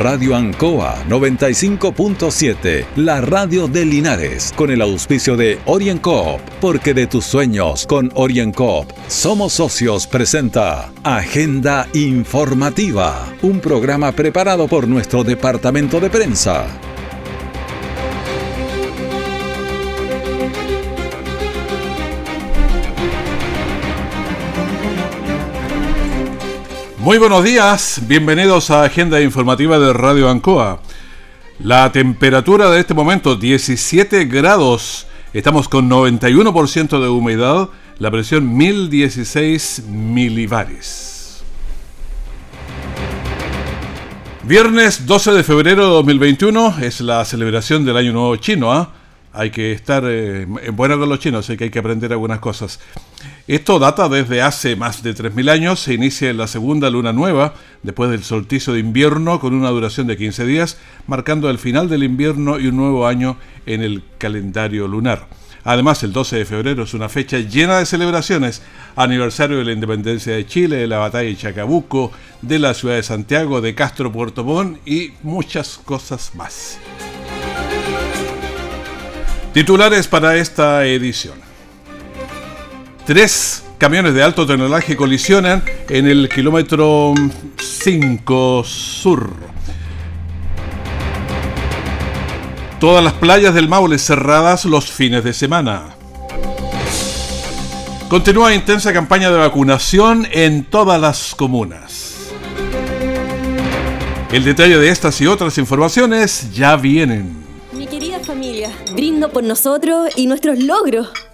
Radio Ancoa 95.7, la radio de Linares, con el auspicio de OrienCoop, porque de tus sueños con OrienCoop somos socios presenta Agenda Informativa, un programa preparado por nuestro departamento de prensa. Muy buenos días, bienvenidos a Agenda Informativa de Radio Ancoa. La temperatura de este momento 17 grados, estamos con 91% de humedad, la presión 1016 milibares. Viernes 12 de febrero de 2021 es la celebración del Año Nuevo Chino, ¿ah? Hay que estar eh, bueno con los chinos, hay que hay que aprender algunas cosas. Esto data desde hace más de 3.000 años, se inicia en la segunda luna nueva, después del solsticio de invierno, con una duración de 15 días, marcando el final del invierno y un nuevo año en el calendario lunar. Además, el 12 de febrero es una fecha llena de celebraciones, aniversario de la independencia de Chile, de la batalla de Chacabuco, de la ciudad de Santiago, de Castro Puerto Montt y muchas cosas más. Titulares para esta edición. Tres camiones de alto tonelaje colisionan en el kilómetro 5 sur. Todas las playas del Maule cerradas los fines de semana. Continúa intensa campaña de vacunación en todas las comunas. El detalle de estas y otras informaciones ya vienen familia. Brindo por nosotros y nuestros logros.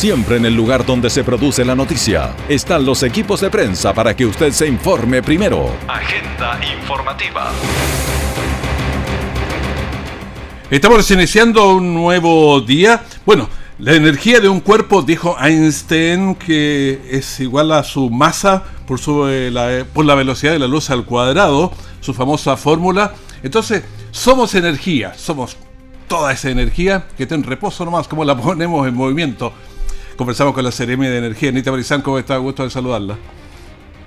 Siempre en el lugar donde se produce la noticia están los equipos de prensa para que usted se informe primero. Agenda informativa. Estamos iniciando un nuevo día. Bueno, la energía de un cuerpo, dijo Einstein, que es igual a su masa por, su, eh, la, eh, por la velocidad de la luz al cuadrado, su famosa fórmula. Entonces, somos energía, somos toda esa energía que está en reposo nomás, como la ponemos en movimiento. Conversamos con la CRM de Energía, Anita Barizán, ¿cómo está? Gusto de saludarla.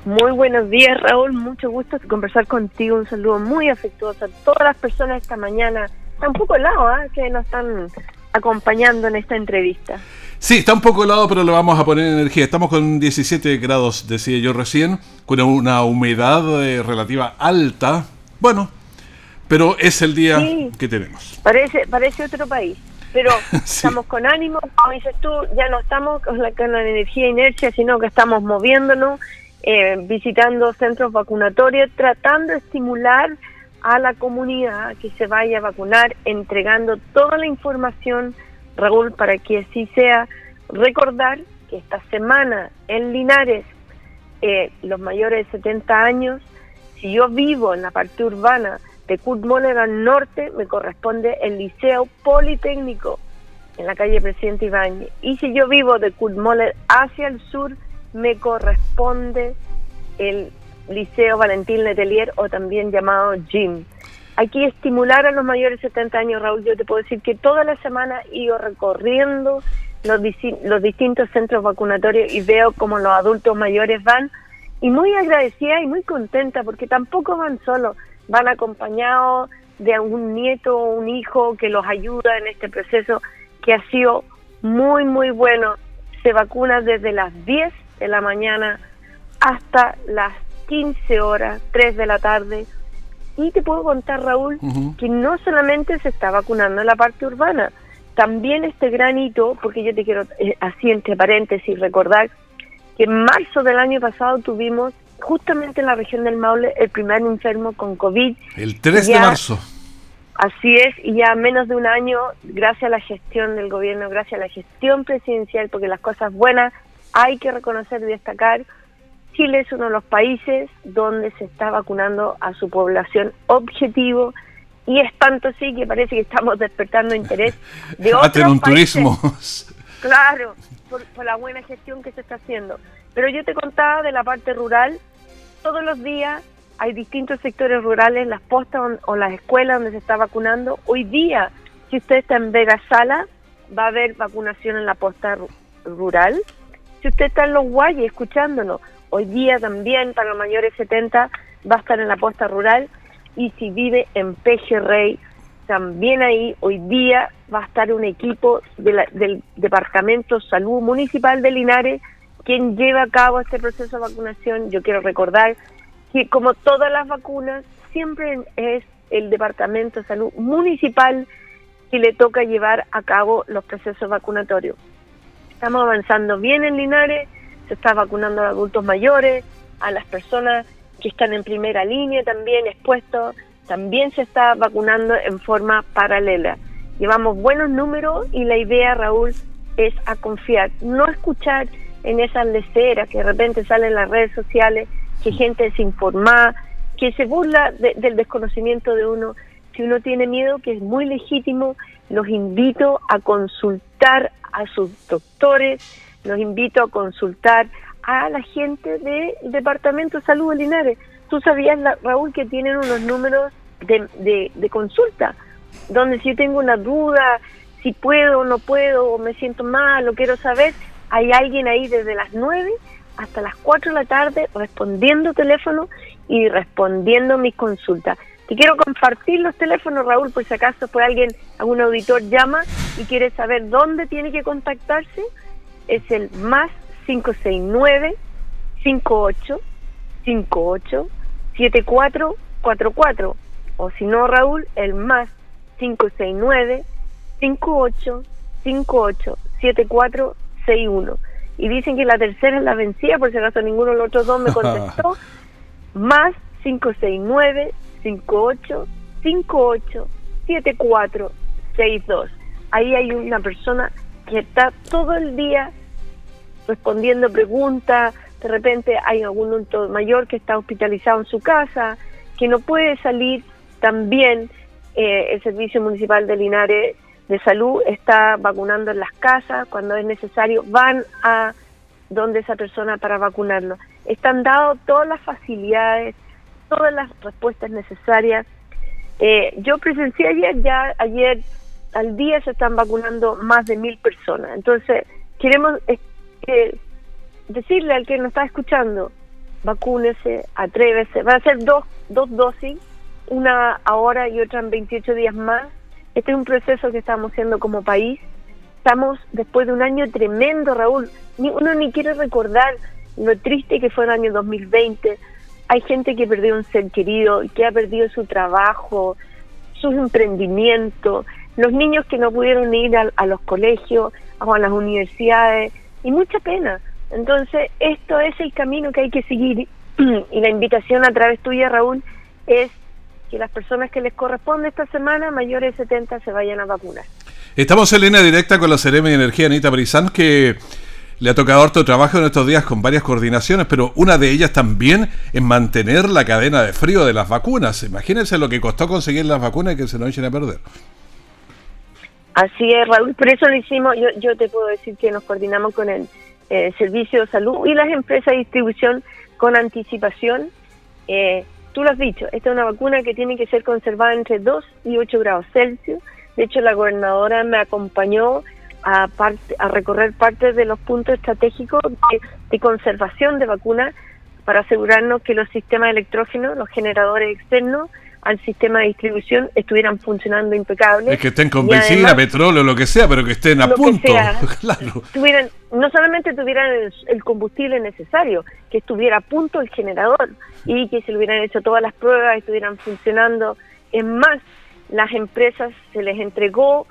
Muy buenos días, Raúl. Mucho gusto conversar contigo. Un saludo muy afectuoso a todas las personas esta mañana. Está un poco helado, ¿eh? Que nos están acompañando en esta entrevista. Sí, está un poco helado, pero le vamos a poner energía. Estamos con 17 grados, decía yo recién, con una humedad eh, relativa alta. Bueno, pero es el día que tenemos. Parece, parece otro país, pero estamos con ánimo, como dices tú, ya no estamos con la, con la energía inercia, sino que estamos moviéndonos, eh, visitando centros vacunatorios, tratando de estimular a la comunidad que se vaya a vacunar, entregando toda la información, Raúl, para que así sea. Recordar que esta semana en Linares, eh, los mayores de 70 años, si yo vivo en la parte urbana de Kurt al norte, me corresponde el Liceo Politécnico en la calle Presidente Ibañez. Y si yo vivo de Kurt hacia el sur, me corresponde el Liceo Valentín Letelier o también llamado. Hay que estimular a los mayores de 70 años, Raúl. Yo te puedo decir que toda la semana ido recorriendo los, los distintos centros vacunatorios y veo cómo los adultos mayores van y muy agradecida y muy contenta porque tampoco van solos, van acompañados de algún nieto o un hijo que los ayuda en este proceso que ha sido muy, muy bueno. Se vacuna desde las 10 de la mañana hasta las 15 horas, 3 de la tarde. Y te puedo contar, Raúl, que no solamente se está vacunando en la parte urbana, también este gran hito, porque yo te quiero, eh, así entre paréntesis, recordar que en marzo del año pasado tuvimos justamente en la región del Maule el primer enfermo con COVID. El 3 de marzo. Así es, y ya menos de un año, gracias a la gestión del gobierno, gracias a la gestión presidencial, porque las cosas buenas hay que reconocer y destacar, Chile es uno de los países donde se está vacunando a su población objetivo y es tanto así que parece que estamos despertando interés de otros un turismo. Claro, por, la buena gestión que se está haciendo. Pero yo te contaba de la parte rural, todos los días hay distintos sectores rurales, las postas o las escuelas donde se está vacunando. Hoy día, si usted está en Vega Sala, va a haber vacunación en la posta rural. Si usted está en Los Guayes escuchándonos, hoy día también para los mayores 70 va a estar en la posta rural y si vive en Pejerrey, también ahí hoy día va a estar un equipo del Departamento Salud Municipal de Linares quien lleva a cabo este proceso de vacunación. Yo quiero recordar que como todas las vacunas, siempre es el Departamento de Salud Municipal que le toca llevar a cabo los procesos vacunatorios. Estamos avanzando bien en Linares, se está vacunando a adultos mayores, a las personas que están en primera línea también expuestos, también se está vacunando en forma paralela. Llevamos buenos números y la idea, Raúl, es a confiar, no escuchar en esas leceras que de repente salen en las redes sociales, que gente desinformada, que se burla del desconocimiento de uno, si uno tiene miedo, que es muy legítimo, los invito a consultar a sus doctores, los invito a consultar a la gente del Departamento de Salud de Linares. Tú sabías, Raúl, que tienen unos números de, de, consulta, donde si yo tengo una duda, si puedo o no puedo, o me siento mal, o quiero saber, hay alguien ahí desde las 9 hasta las 4 de la tarde respondiendo teléfono y respondiendo mis consultas. Te quiero compartir los teléfonos, Raúl, por si acaso alguien, algún auditor llama y quiere saber dónde tiene que contactarse. Es el más 569 58 58 7444 o si no Raúl el más 569 58 58 7461 y dicen que la tercera es la vencida por si acaso ninguno de los otros dos me contestó. Más 569 58 58 7462 ahí hay una persona que está todo el día respondiendo preguntas, de repente hay algún adulto mayor que está hospitalizado en su casa, que no puede salir, también eh, el Servicio Municipal de Linares de Salud está vacunando en las casas, cuando es necesario van a donde esa persona para vacunarlo. Están dadas todas las facilidades, todas las respuestas necesarias. Eh, yo presencié ayer, ya ayer al día se están vacunando más de mil personas. Entonces, queremos que decirle al que nos está escuchando, vacúnese, atrévese, va a ser dos, dos dosis, una ahora y otra en 28 días más. Este es un proceso que estamos haciendo como país. Estamos después de un año tremendo, Raúl. Ni, uno ni quiere recordar lo triste que fue el año 2020. Hay gente que perdió un ser querido, que ha perdido su trabajo, sus emprendimientos, los niños que no pudieron ir a, a los colegios o a las universidades y mucha pena. Entonces, esto es el camino que hay que seguir y la invitación a través tuya, Raúl, es que las personas que les corresponde esta semana, mayores de 70, se vayan a vacunar. Estamos en línea directa con la Ceremi de Energía, Anita Brizán, que le ha tocado harto trabajo en estos días con varias coordinaciones, pero una de ellas también en mantener la cadena de frío de las vacunas. Imagínense lo que costó conseguir las vacunas y que se nos echen a perder. Así es, Raúl, por eso lo hicimos, yo, yo te puedo decir que nos coordinamos con el eh, Servicio de Salud y las empresas de distribución con anticipación. Eh, tú lo has dicho, esta es una vacuna que tiene que ser conservada entre 2 y 8 grados Celsius. De hecho, la gobernadora me acompañó a, a recorrer parte de los puntos estratégicos de, conservación de vacunas para asegurarnos que los sistemas electrógenos, los generadores externos, al sistema de distribución estuvieran funcionando impecables. Es que estén con benzina, petróleo, lo que sea, pero que estén a punto. claro. Tuvieran, no solamente tuvieran el, combustible necesario, que estuviera a punto el generador y que se le hubieran hecho todas las pruebas, estuvieran funcionando. Es más, las empresas se les entregó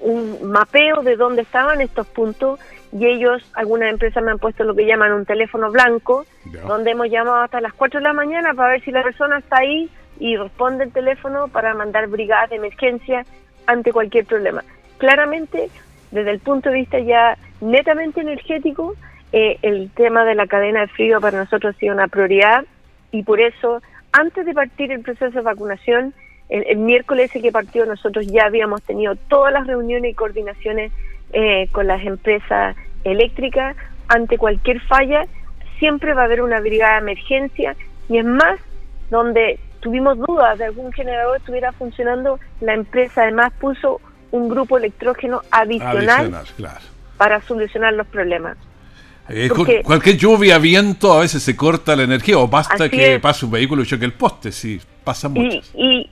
un mapeo de dónde estaban estos puntos y ellos, algunas empresas me han puesto lo que llaman un teléfono blanco, donde hemos llamado hasta las 4 de la mañana para ver si la persona está ahí y responde el teléfono para mandar brigadas de emergencia ante cualquier problema. Claramente, desde el punto de vista ya netamente energético, eh, el tema de la cadena de frío para nosotros ha sido una prioridad y por eso, antes de partir el proceso de vacunación, el, miércoles ese que partió nosotros ya habíamos tenido todas las reuniones y coordinaciones eh, con las empresas eléctricas ante cualquier falla siempre va a haber una brigada de emergencia y es más donde tuvimos dudas de algún generador estuviera funcionando la empresa además puso un grupo electrógeno adicional, para solucionar los problemas cualquier lluvia, viento, a veces se corta la energía o basta que pase un vehículo y choque el poste, sí, pasa mucho. Y,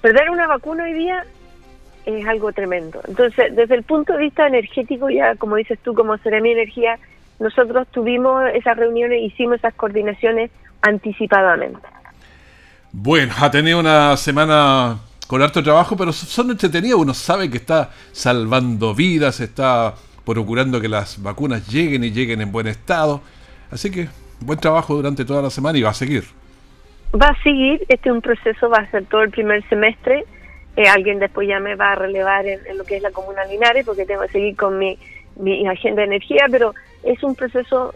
perder una vacuna hoy día es algo tremendo. Entonces, desde el punto de vista energético, ya como dices tú, como mi Energía, nosotros tuvimos esas reuniones, hicimos esas coordinaciones anticipadamente. Bueno, ha tenido una semana con harto trabajo, pero son entretenidos, uno sabe que está salvando vidas, está procurando que las vacunas lleguen y lleguen en buen estado. Así que buen trabajo durante toda la semana y va a seguir. Va a seguir, este es un proceso, va a ser todo el primer semestre. Eh, alguien después ya me va a relevar en, lo que es la Comuna Linares porque tengo que seguir con mi, mi agenda de energía, pero es un proceso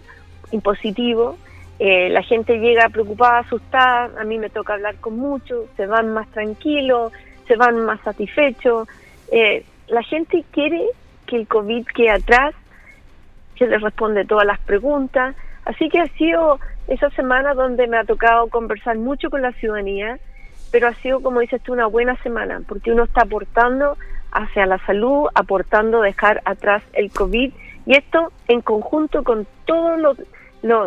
impositivo. Eh, la gente llega preocupada, asustada, a mí me toca hablar con muchos, se van más tranquilos, se van más satisfechos. Eh, la gente quiere que el COVID quede atrás, se les responde todas las preguntas. Así que ha sido esa semana donde me ha tocado conversar mucho con la ciudadanía, pero ha sido, como dices tú, una buena semana, porque uno está aportando hacia la salud, aportando dejar atrás el COVID, y esto en conjunto con todos los,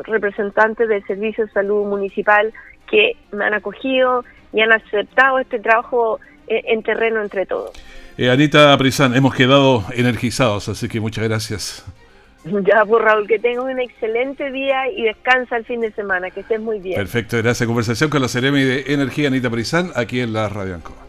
representantes del Servicio de Salud Municipal que me han acogido y han aceptado este trabajo en, en terreno entre todos. Eh, Anita Prisán, hemos quedado energizados, así que muchas gracias. Ya, pues Raúl, que tengas un excelente día y descansa el fin de semana, que estés muy bien. Perfecto, gracias. Conversación con la Ceremi de Energía Anita Prisán, aquí en la Radio Ancoa.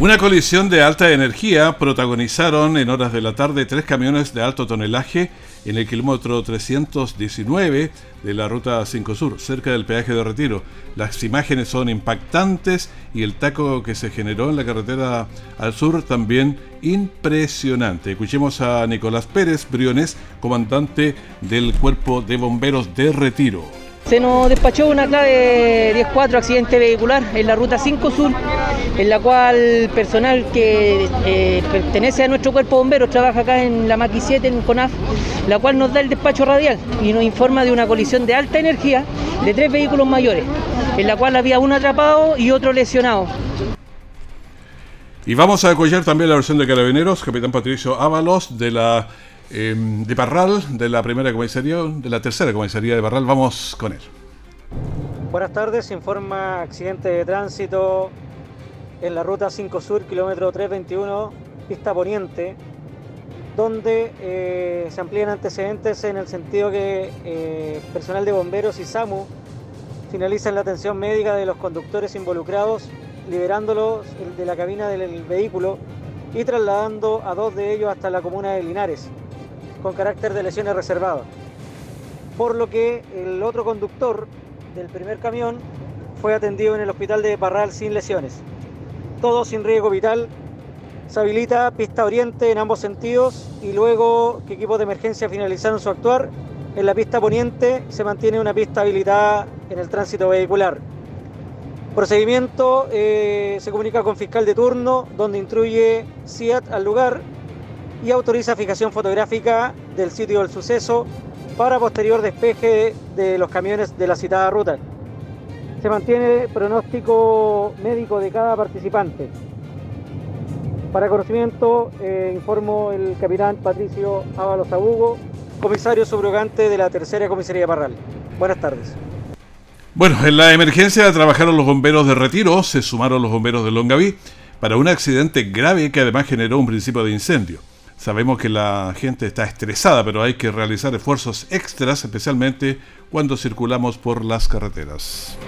Una colisión de alta energía protagonizaron en horas de la tarde tres camiones de alto tonelaje en el kilómetro 319 de la ruta 5 Sur, cerca del peaje de retiro. Las imágenes son impactantes y el taco que se generó en la carretera al sur también impresionante. Escuchemos a Nicolás Pérez Briones, comandante del Cuerpo de Bomberos de Retiro. Se nos despachó una clave 10-4 accidente vehicular en la ruta 5 Sur, en la cual personal que eh, pertenece a nuestro cuerpo bombero trabaja acá en la Maqui 7 en CONAF, la cual nos da el despacho radial y nos informa de una colisión de alta energía de tres vehículos mayores, en la cual había uno atrapado y otro lesionado. Y vamos a apoyar también la versión de Carabineros, capitán Patricio Ábalos, de la Em, de Parral, de la primera comisaría, de la tercera comisaría de Parral. Vamos con él. Buenas tardes, informa accidente de tránsito en la ruta 5 Sur, kilómetro 321, pista poniente, donde eh, se amplían antecedentes en el sentido que eh, personal de bomberos y SAMU finalizan la atención médica de los conductores involucrados, liberándolos de la cabina del vehículo y trasladando a dos de ellos hasta la comuna de Linares con carácter de lesiones reservadas. Por lo que el otro conductor del primer camión fue atendido en el hospital de Parral sin lesiones. Todo sin riesgo vital. Se habilita pista oriente en ambos sentidos y luego que equipos de emergencia finalizaron su actuar, en la pista poniente se mantiene una pista habilitada en el tránsito vehicular. Procedimiento eh, se comunica con fiscal de turno, donde instruye CIAT al lugar y autoriza fijación fotográfica del sitio del suceso para posterior despeje de los camiones de la citada ruta. se mantiene pronóstico médico de cada participante. Para conocimiento, eh, informo el capitán Patricio Ábalos Abugo, comisario subrogante de la tercera comisaría Parral. Buenas tardes. Bueno, en la emergencia trabajaron los bomberos de retiro, se sumaron los bomberos de Longaví para un accidente grave que además generó un principio de incendio. Sabemos que la gente está estresada, pero hay que realizar esfuerzos extras, especialmente cuando circulamos por las carreteras.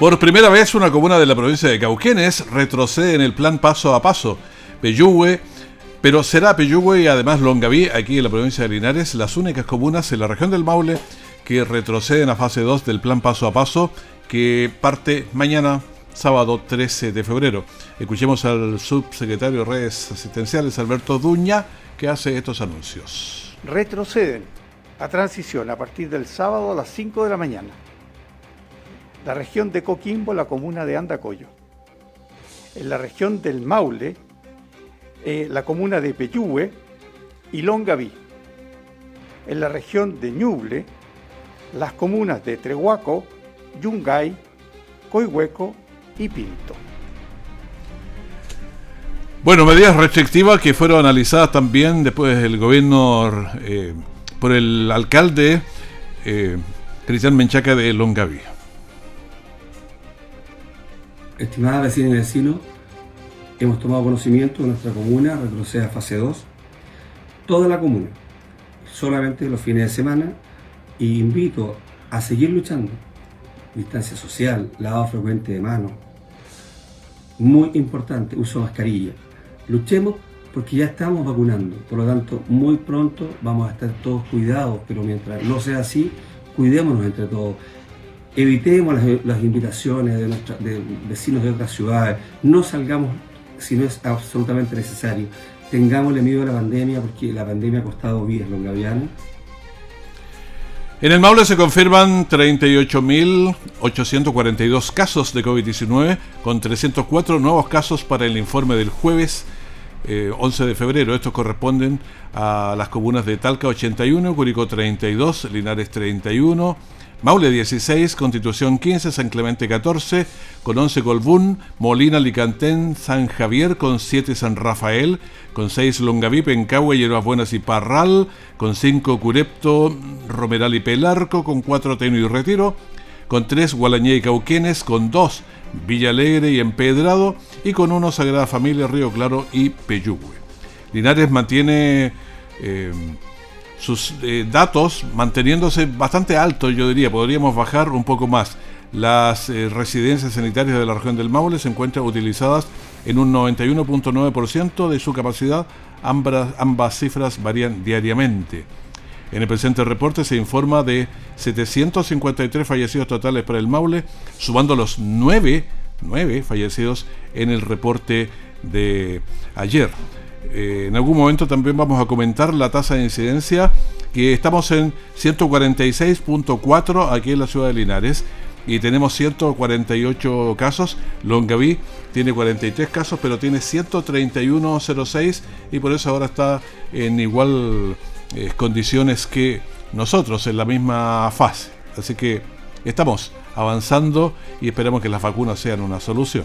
Por primera vez, una comuna de la provincia de Cauquenes retrocede en el plan paso a paso. Peyúgue, pero será Peyúgue y además Longaví, aquí en la provincia de Linares, las únicas comunas en la región del Maule que retroceden a fase 2 del plan paso a paso que parte mañana, sábado 13 de febrero. Escuchemos al subsecretario de redes asistenciales, Alberto Duña, que hace estos anuncios. Retroceden a transición a partir del sábado a las 5 de la mañana la región de Coquimbo, la comuna de Andacoyo. En la región del Maule, eh, la comuna de Peyúe y Longaví. En la región de Ñuble, las comunas de Trehuaco, Yungay, Coihueco y Pinto. Bueno, medidas restrictivas que fueron analizadas también después del gobierno eh, por el alcalde eh, Cristian Menchaca de Longaví estimada vecinas y vecinos, hemos tomado conocimiento de nuestra comuna, retrocede a fase 2, toda la comuna, solamente los fines de semana, y invito a seguir luchando. Distancia social, lavado frecuente de manos, muy importante, uso de mascarilla. Luchemos porque ya estamos vacunando, por lo tanto, muy pronto vamos a estar todos cuidados, pero mientras no sea así, cuidémonos entre todos evitemos las, invitaciones de, vecinos de otras ciudades, no salgamos si no es absolutamente necesario. Tengámosle miedo a la pandemia porque la pandemia ha costado vidas longavianas. En el Maule se confirman 38.842 casos de COVID-19, con 304 nuevos casos para el informe del jueves 11 eh, de febrero. Estos corresponden a las comunas de Talca 81, Curicó 32, Linares 31, Maule 16, Constitución 15, San Clemente 14, con 11 Colbún, Molina Licantén, San Javier con 7 San Rafael, con 6 Longaví, Pencahue, Hierbas Buenas y Parral, con 5 Curepto, Romeral y Pelarco, con 4 Teno y Retiro, con 3 Gualañé y Cauquenes, con 2 Villa Alegre y Empedrado, y con 1 Sagrada Familia, Río Claro y Peyúgue. Linares mantiene... Eh, sus eh, datos manteniéndose bastante altos, yo diría, podríamos bajar un poco más. Las eh, residencias sanitarias de la región del Maule se encuentran utilizadas en un 91.9% de su capacidad, ambas, ambas cifras varían diariamente. En el presente reporte se informa de 753 fallecidos totales para el Maule, sumando los 9, 9 fallecidos en el reporte de ayer. Eh, en algún momento también vamos a comentar la tasa de incidencia, que estamos en 146.4 aquí en la ciudad de Linares y tenemos 148 casos. Longaví tiene 43 casos, pero tiene 131.06 y por eso ahora está en igual eh, condiciones que nosotros, en la misma fase. Así que estamos avanzando y esperamos que las vacunas sean una solución.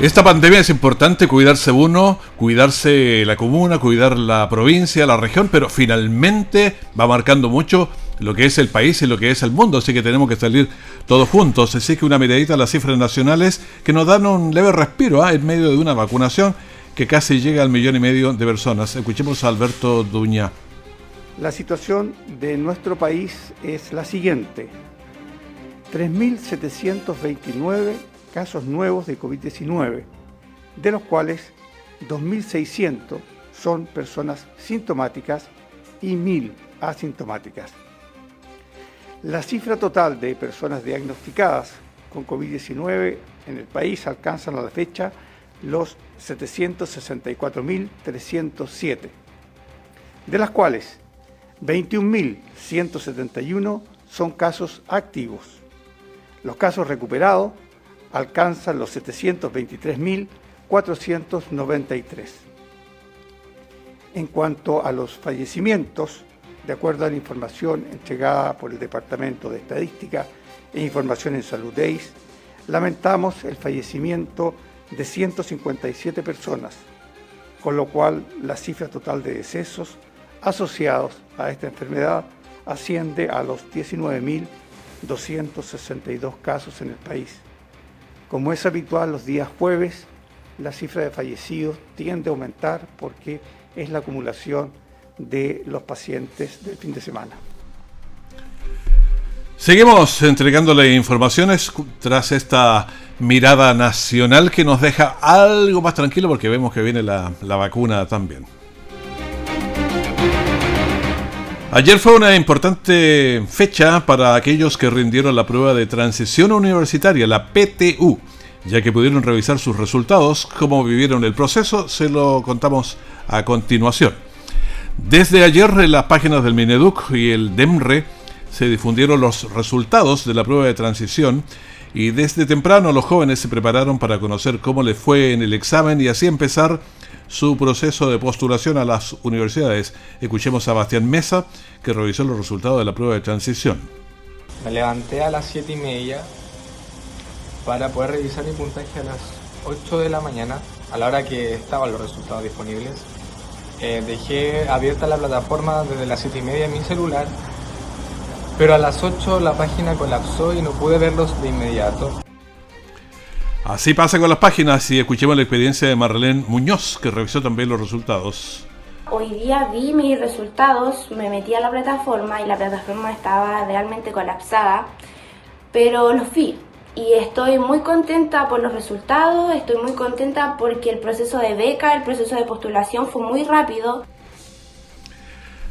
Esta pandemia es importante cuidarse uno, cuidarse la comuna, cuidar la provincia, la región, pero finalmente va marcando mucho lo que es el país y lo que es el mundo, así que tenemos que salir todos juntos. Así que una miradita a las cifras nacionales que nos dan un leve respiro ¿ah? en medio de una vacunación que casi llega al millón y medio de personas. Escuchemos a Alberto Duña. La situación de nuestro país es la siguiente. 3.729 casos nuevos de COVID-19, de los cuales 2.600 son personas sintomáticas y 1.000 asintomáticas. La cifra total de personas diagnosticadas con COVID-19 en el país alcanzan a la fecha los 764.307, de las cuales 21.171 son casos activos. Los casos recuperados alcanzan los 723.493. En cuanto a los fallecimientos, de acuerdo a la información entregada por el Departamento de Estadística e Información en Salud DEIS, lamentamos el fallecimiento de 157 personas, con lo cual la cifra total de decesos asociados a esta enfermedad asciende a los 19.262 casos en el país. Como es habitual los días jueves, la cifra de fallecidos tiende a aumentar porque es la acumulación de los pacientes del fin de semana. Seguimos entregándole informaciones tras esta mirada nacional que nos deja algo más tranquilo porque vemos que viene la, la vacuna también. Ayer fue una importante fecha para aquellos que rindieron la prueba de transición universitaria, la PTU, ya que pudieron revisar sus resultados, cómo vivieron el proceso, se lo contamos a continuación. Desde ayer en las páginas del Mineduc y el DEMRE se difundieron los resultados de la prueba de transición y desde temprano los jóvenes se prepararon para conocer cómo les fue en el examen y así empezar su proceso de postulación a las universidades. Escuchemos a Bastián Mesa, que revisó los resultados de la prueba de transición. Me levanté a las 7 y media para poder revisar mi puntaje a las 8 de la mañana, a la hora que estaban los resultados disponibles. Eh, dejé abierta la plataforma desde las 7 y media en mi celular, pero a las 8 la página colapsó y no pude verlos de inmediato. Así pasa con las páginas y escuchemos la experiencia de Marlene Muñoz, que revisó también los resultados. Hoy día vi mis resultados, me metí a la plataforma y la plataforma estaba realmente colapsada, pero los vi y estoy muy contenta por los resultados, estoy muy contenta porque el proceso de beca, el proceso de postulación fue muy rápido.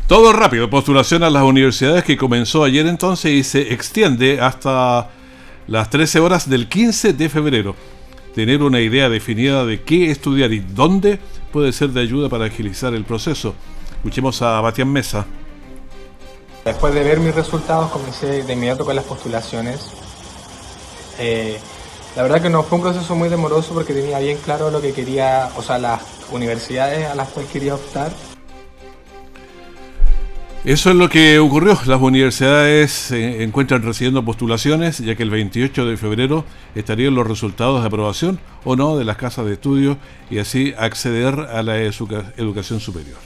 Todo rápido, postulación a las universidades que comenzó ayer entonces y se extiende hasta las 13 horas del 15 de febrero. Tener una idea definida de qué estudiar y dónde puede ser de ayuda para agilizar el proceso. Escuchemos a Batián Mesa. Después de ver mis resultados comencé de inmediato con las postulaciones. Eh, la verdad que no fue un proceso muy demoroso porque tenía bien claro lo que quería, o sea, las universidades a las cuales quería optar eso es lo que ocurrió. Las universidades se encuentran recibiendo postulaciones, ya que el 28 de febrero estarían los resultados de aprobación o no de las casas de estudio y así acceder a la educación superior.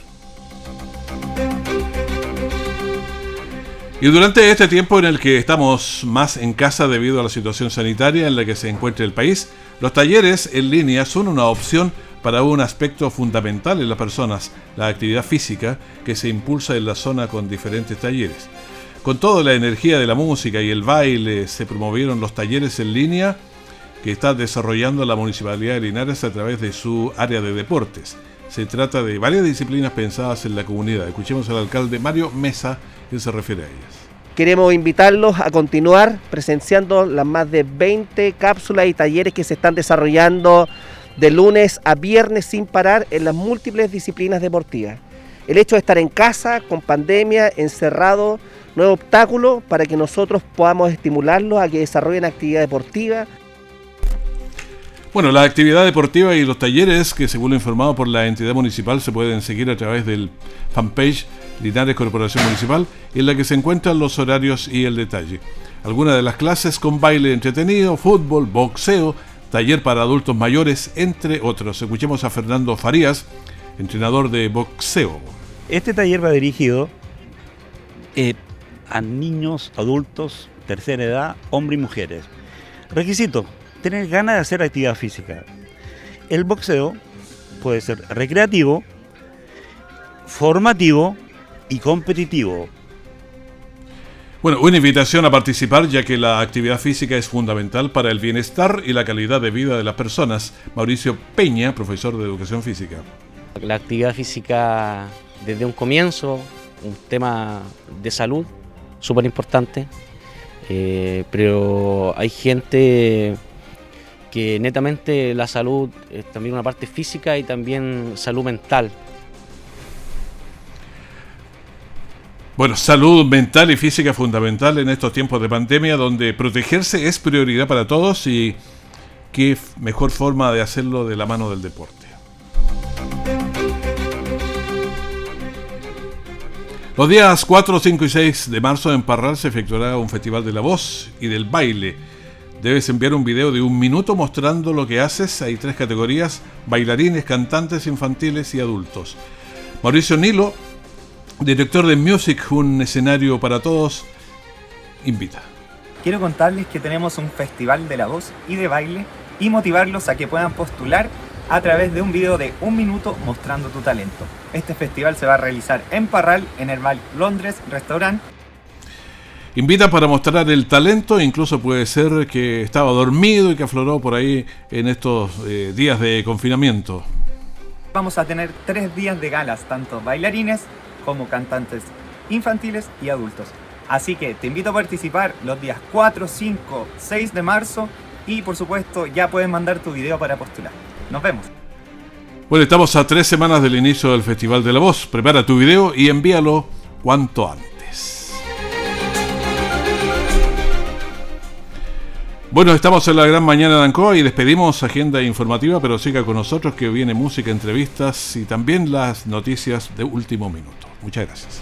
Y durante este tiempo en el que estamos más en casa debido a la situación sanitaria en la que se encuentra el país, los talleres en línea son una opción para un aspecto fundamental en las personas, la actividad física que se impulsa en la zona con diferentes talleres. Con toda la energía de la música y el baile se promovieron los talleres en línea que está desarrollando la Municipalidad de Linares a través de su área de deportes. Se trata de varias disciplinas pensadas en la comunidad. Escuchemos al alcalde Mario Mesa que se refiere a ellas. Queremos invitarlos a continuar presenciando las más de 20 cápsulas y talleres que se están desarrollando de lunes a viernes sin parar en las múltiples disciplinas deportivas. El hecho de estar en casa, con pandemia, encerrado, no es obstáculo para que nosotros podamos estimularlos a que desarrollen actividad deportiva. Bueno, la actividad deportiva y los talleres que según lo informado por la entidad municipal se pueden seguir a través del fanpage Linares Corporación Municipal en la que se encuentran los horarios y el detalle. Algunas de las clases con baile entretenido, fútbol, boxeo, taller para adultos mayores, entre otros. Escuchemos a Fernando Farías, entrenador de boxeo. Este taller va dirigido eh, a niños, adultos, tercera edad, hombres y mujeres. Requisito, tener ganas de hacer actividad física. El boxeo puede ser recreativo, formativo y competitivo. Bueno, una invitación a participar ya que la actividad física es fundamental para el bienestar y la calidad de vida de las personas. Mauricio Peña, profesor de educación física. La actividad física desde un comienzo, un tema de salud súper importante, eh, pero hay gente que netamente la salud es también una parte física y también salud mental. Bueno, salud mental y física fundamental en estos tiempos de pandemia donde protegerse es prioridad para todos y qué mejor forma de hacerlo de la mano del deporte. Los días 4, 5 y 6 de marzo en Parral se efectuará un festival de la voz y del baile. Debes enviar un video de un minuto mostrando lo que haces. Hay tres categorías, bailarines, cantantes infantiles y adultos. Mauricio Nilo Director de Music, un escenario para todos, invita. Quiero contarles que tenemos un festival de la voz y de baile y motivarlos a que puedan postular a través de un video de un minuto mostrando tu talento. Este festival se va a realizar en Parral, en el Val Londres Restaurant. Invita para mostrar el talento, incluso puede ser que estaba dormido y que afloró por ahí en estos eh, días de confinamiento. Vamos a tener tres días de galas, tanto bailarines como cantantes infantiles y adultos. Así que te invito a participar los días 4, 5, 6 de marzo y por supuesto ya puedes mandar tu video para postular. Nos vemos. Bueno, estamos a tres semanas del inicio del Festival de la Voz. Prepara tu video y envíalo cuanto antes. Bueno, estamos en la gran mañana de Ancoa y despedimos agenda informativa, pero siga con nosotros que viene música, entrevistas y también las noticias de último minuto. Muchas gracias.